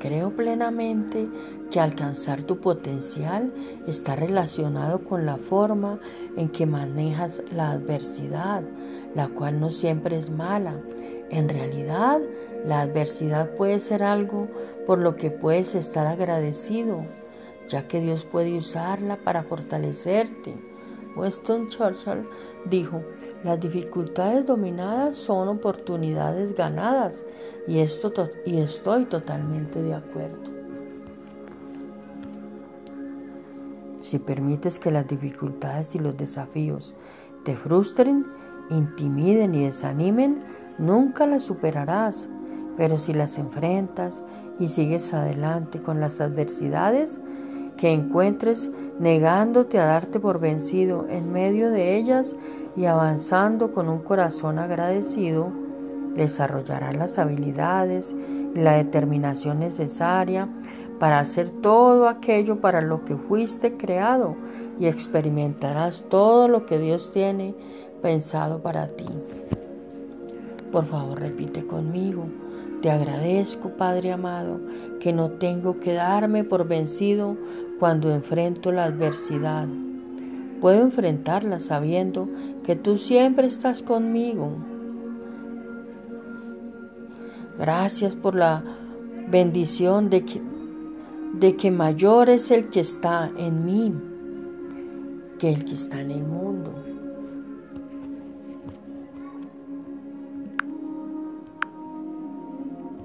Creo plenamente que alcanzar tu potencial está relacionado con la forma en que manejas la adversidad, la cual no siempre es mala. En realidad, la adversidad puede ser algo por lo que puedes estar agradecido, ya que Dios puede usarla para fortalecerte. Weston Churchill dijo, las dificultades dominadas son oportunidades ganadas y, esto y estoy totalmente de acuerdo. Si permites que las dificultades y los desafíos te frustren, intimiden y desanimen, nunca las superarás. Pero si las enfrentas y sigues adelante con las adversidades que encuentres, negándote a darte por vencido en medio de ellas y avanzando con un corazón agradecido, desarrollarás las habilidades y la determinación necesaria para hacer todo aquello para lo que fuiste creado y experimentarás todo lo que Dios tiene pensado para ti. Por favor, repite conmigo. Te agradezco, Padre amado, que no tengo que darme por vencido cuando enfrento la adversidad. Puedo enfrentarla sabiendo que tú siempre estás conmigo. Gracias por la bendición de que, de que mayor es el que está en mí que el que está en el mundo.